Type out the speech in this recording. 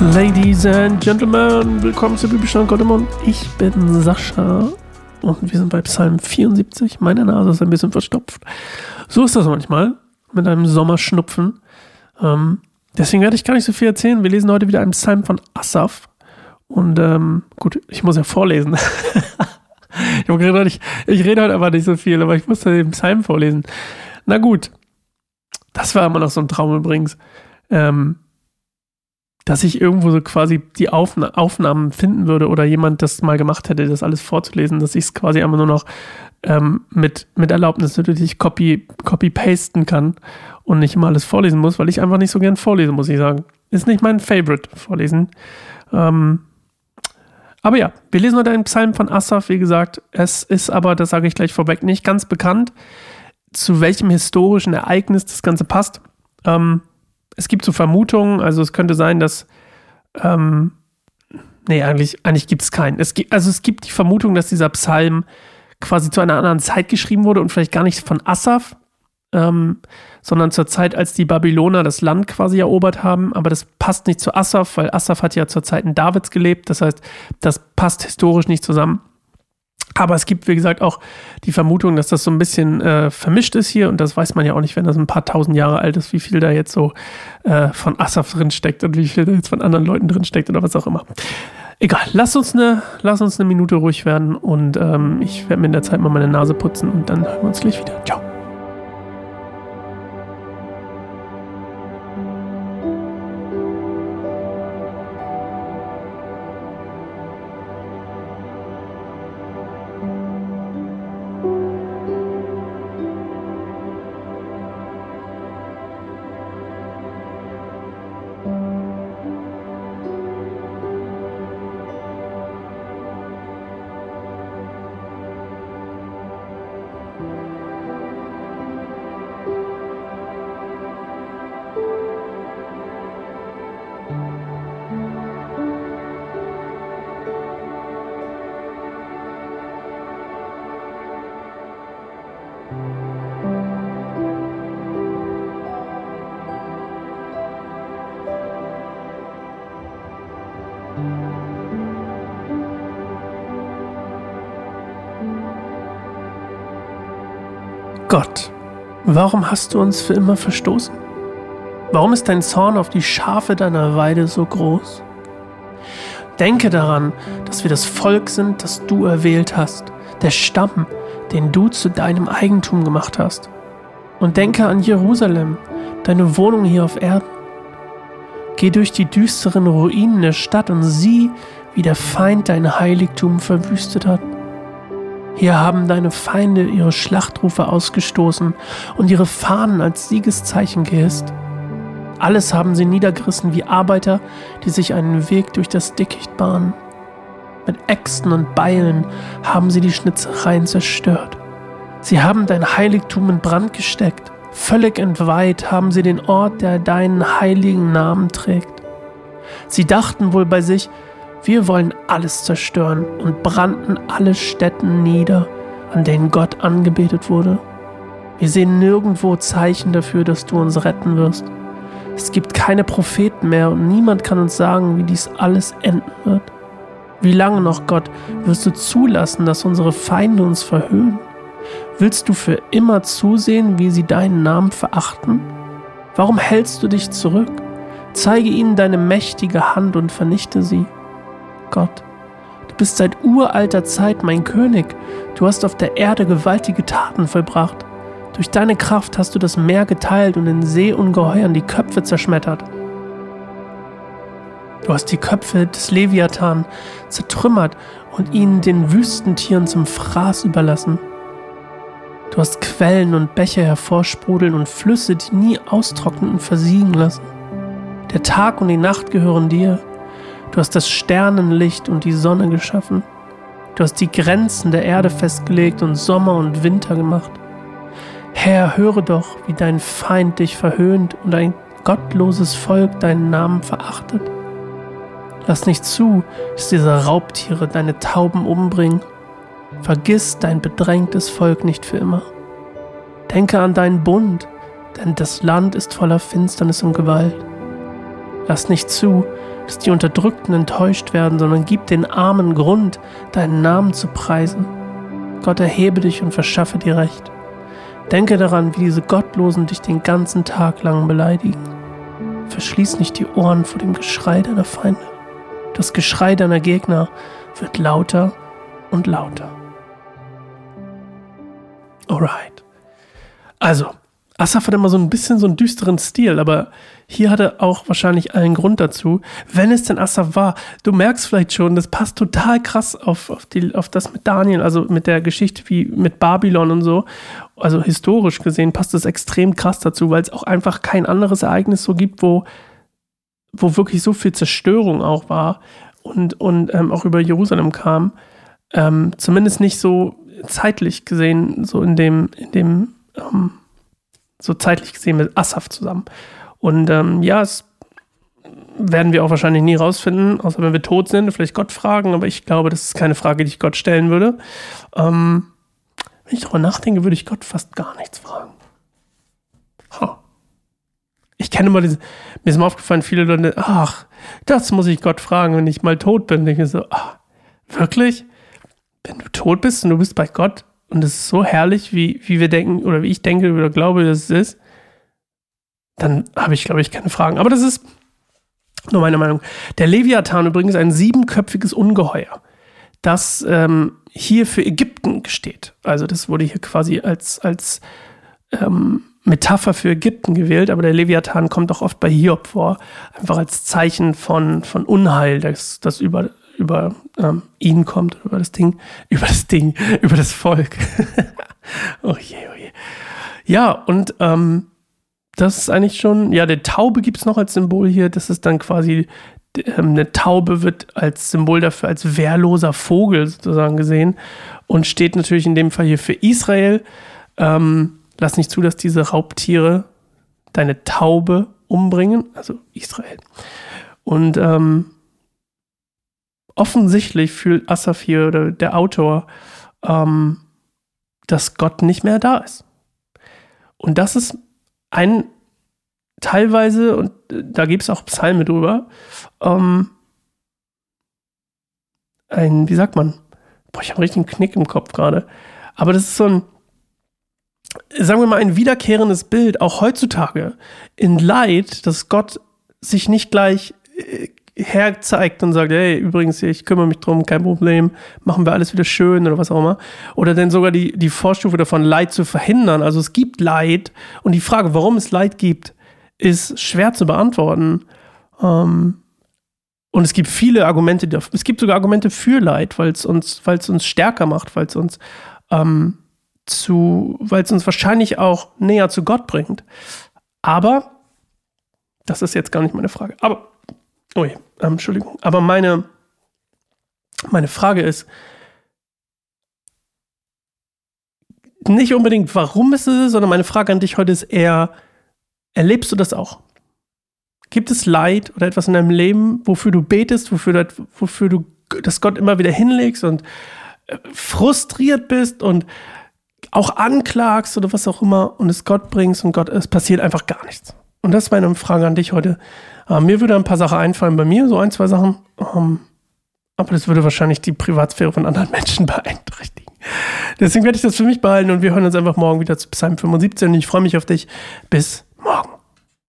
Ladies and Gentlemen, willkommen zu Bibelstein Gottemund. Ich bin Sascha und wir sind bei Psalm 74. Meine Nase ist ein bisschen verstopft. So ist das manchmal mit einem Sommerschnupfen. Ähm, deswegen werde ich gar nicht so viel erzählen. Wir lesen heute wieder einen Psalm von Asaf. Und ähm, gut, ich muss ja vorlesen. ich habe ich, ich rede heute einfach nicht so viel, aber ich musste den Psalm vorlesen. Na gut, das war immer noch so ein Traum übrigens. Ähm, dass ich irgendwo so quasi die Aufna Aufnahmen finden würde oder jemand das mal gemacht hätte, das alles vorzulesen, dass ich es quasi einfach nur noch ähm, mit, mit Erlaubnis natürlich copy, copy kann und nicht immer alles vorlesen muss, weil ich einfach nicht so gern vorlesen, muss ich sagen. Ist nicht mein Favorite vorlesen. Ähm, aber ja, wir lesen heute einen Psalm von Asaf, wie gesagt. Es ist aber, das sage ich gleich vorweg, nicht ganz bekannt, zu welchem historischen Ereignis das Ganze passt. Ähm, es gibt so Vermutungen, also es könnte sein, dass. Ähm, nee, eigentlich, eigentlich gibt es keinen. Es gibt, also es gibt die Vermutung, dass dieser Psalm quasi zu einer anderen Zeit geschrieben wurde und vielleicht gar nicht von Asaf, ähm, sondern zur Zeit, als die Babyloner das Land quasi erobert haben. Aber das passt nicht zu Asaf, weil Asaf hat ja zur Zeiten Davids gelebt. Das heißt, das passt historisch nicht zusammen. Aber es gibt, wie gesagt, auch die Vermutung, dass das so ein bisschen äh, vermischt ist hier. Und das weiß man ja auch nicht, wenn das ein paar tausend Jahre alt ist, wie viel da jetzt so äh, von Asaf drin steckt und wie viel da jetzt von anderen Leuten drin steckt oder was auch immer. Egal, lass uns eine, lass uns eine Minute ruhig werden und ähm, ich werde mir in der Zeit mal meine Nase putzen und dann hören wir uns gleich wieder. Ciao. Gott, warum hast du uns für immer verstoßen? Warum ist dein Zorn auf die Schafe deiner Weide so groß? Denke daran, dass wir das Volk sind, das du erwählt hast, der Stamm, den du zu deinem Eigentum gemacht hast. Und denke an Jerusalem, deine Wohnung hier auf Erden. Geh durch die düsteren Ruinen der Stadt und sieh, wie der Feind dein Heiligtum verwüstet hat. Hier haben deine Feinde ihre Schlachtrufe ausgestoßen und ihre Fahnen als Siegeszeichen gehisst. Alles haben sie niedergerissen wie Arbeiter, die sich einen Weg durch das Dickicht bahnen. Mit Äxten und Beilen haben sie die Schnitzereien zerstört. Sie haben dein Heiligtum in Brand gesteckt. Völlig entweiht haben sie den Ort, der deinen heiligen Namen trägt. Sie dachten wohl bei sich, wir wollen alles zerstören und brannten alle Städten nieder, an denen Gott angebetet wurde. Wir sehen nirgendwo Zeichen dafür, dass du uns retten wirst. Es gibt keine Propheten mehr und niemand kann uns sagen, wie dies alles enden wird. Wie lange noch, Gott, wirst du zulassen, dass unsere Feinde uns verhöhnen? Willst du für immer zusehen, wie sie deinen Namen verachten? Warum hältst du dich zurück? Zeige ihnen deine mächtige Hand und vernichte sie. Gott. Du bist seit uralter Zeit mein König. Du hast auf der Erde gewaltige Taten vollbracht. Durch deine Kraft hast du das Meer geteilt und den Seeungeheuern die Köpfe zerschmettert. Du hast die Köpfe des Leviathan zertrümmert und ihnen den Wüstentieren zum Fraß überlassen. Du hast Quellen und Bäche hervorsprudeln und Flüsse, die nie austrockneten, versiegen lassen. Der Tag und die Nacht gehören dir. Du hast das Sternenlicht und die Sonne geschaffen. Du hast die Grenzen der Erde festgelegt und Sommer und Winter gemacht. Herr, höre doch, wie dein Feind dich verhöhnt und ein gottloses Volk deinen Namen verachtet. Lass nicht zu, dass diese Raubtiere deine Tauben umbringen. Vergiss dein bedrängtes Volk nicht für immer. Denke an deinen Bund, denn das Land ist voller Finsternis und Gewalt. Lass nicht zu, dass die Unterdrückten enttäuscht werden, sondern gib den Armen Grund, deinen Namen zu preisen. Gott erhebe dich und verschaffe dir Recht. Denke daran, wie diese Gottlosen dich den ganzen Tag lang beleidigen. Verschließ nicht die Ohren vor dem Geschrei deiner Feinde. Das Geschrei deiner Gegner wird lauter und lauter. Alright. Also, Asaf hat immer so ein bisschen so einen düsteren Stil, aber hier hat er auch wahrscheinlich einen Grund dazu. Wenn es denn Asaf war, du merkst vielleicht schon, das passt total krass auf, auf, die, auf das mit Daniel, also mit der Geschichte wie mit Babylon und so. Also historisch gesehen passt das extrem krass dazu, weil es auch einfach kein anderes Ereignis so gibt, wo, wo wirklich so viel Zerstörung auch war und, und ähm, auch über Jerusalem kam. Ähm, zumindest nicht so zeitlich gesehen, so in dem, in dem, ähm, so zeitlich gesehen mit Asaf zusammen. Und ähm, ja, es werden wir auch wahrscheinlich nie rausfinden, außer wenn wir tot sind, vielleicht Gott fragen, aber ich glaube, das ist keine Frage, die ich Gott stellen würde. Ähm, wenn ich darüber nachdenke, würde ich Gott fast gar nichts fragen. Huh. Ich kenne immer diese, mir ist mal aufgefallen, viele Leute, ach, das muss ich Gott fragen, wenn ich mal tot bin. Und ich so, ach, wirklich? Wenn du tot bist und du bist bei Gott, und es ist so herrlich, wie, wie wir denken oder wie ich denke oder glaube, dass es ist, dann habe ich, glaube ich, keine Fragen. Aber das ist nur meine Meinung. Der Leviathan übrigens ein siebenköpfiges Ungeheuer, das ähm, hier für Ägypten steht. Also das wurde hier quasi als, als ähm, Metapher für Ägypten gewählt, aber der Leviathan kommt auch oft bei Hiob vor, einfach als Zeichen von, von Unheil, das, das über über ähm, ihn kommt, über das Ding, über das Ding, über das Volk. oh je, oh je. Ja, und ähm, das ist eigentlich schon, ja, der Taube gibt es noch als Symbol hier. Das ist dann quasi, ähm, eine Taube wird als Symbol dafür, als wehrloser Vogel sozusagen gesehen und steht natürlich in dem Fall hier für Israel. Ähm, lass nicht zu, dass diese Raubtiere deine Taube umbringen, also Israel. Und ähm, offensichtlich fühlt Asaf hier oder der Autor, ähm, dass Gott nicht mehr da ist. Und das ist ein teilweise, und da gibt es auch Psalme drüber, ähm, ein, wie sagt man? Boah, ich habe einen richtigen Knick im Kopf gerade. Aber das ist so ein, sagen wir mal, ein wiederkehrendes Bild, auch heutzutage, in Leid, dass Gott sich nicht gleich äh, herzeigt und sagt, hey, übrigens, ich kümmere mich drum, kein Problem, machen wir alles wieder schön oder was auch immer. Oder dann sogar die, die Vorstufe davon, Leid zu verhindern. Also es gibt Leid und die Frage, warum es Leid gibt, ist schwer zu beantworten. Ähm, und es gibt viele Argumente, es gibt sogar Argumente für Leid, weil es uns, uns stärker macht, weil es uns ähm, weil es uns wahrscheinlich auch näher zu Gott bringt. Aber, das ist jetzt gar nicht meine Frage. Aber Oh ähm, Entschuldigung. Aber meine, meine Frage ist, nicht unbedingt, warum ist es, sondern meine Frage an dich heute ist eher, erlebst du das auch? Gibt es Leid oder etwas in deinem Leben, wofür du betest, wofür du, wofür du das Gott immer wieder hinlegst und äh, frustriert bist und auch anklagst oder was auch immer und es Gott bringst und Gott, es passiert einfach gar nichts? Und das ist meine Frage an dich heute. Äh, mir würde ein paar Sachen einfallen bei mir, so ein, zwei Sachen. Ähm, aber das würde wahrscheinlich die Privatsphäre von anderen Menschen beeinträchtigen. Deswegen werde ich das für mich behalten und wir hören uns einfach morgen wieder zu Psalm 75 und ich freue mich auf dich. Bis morgen.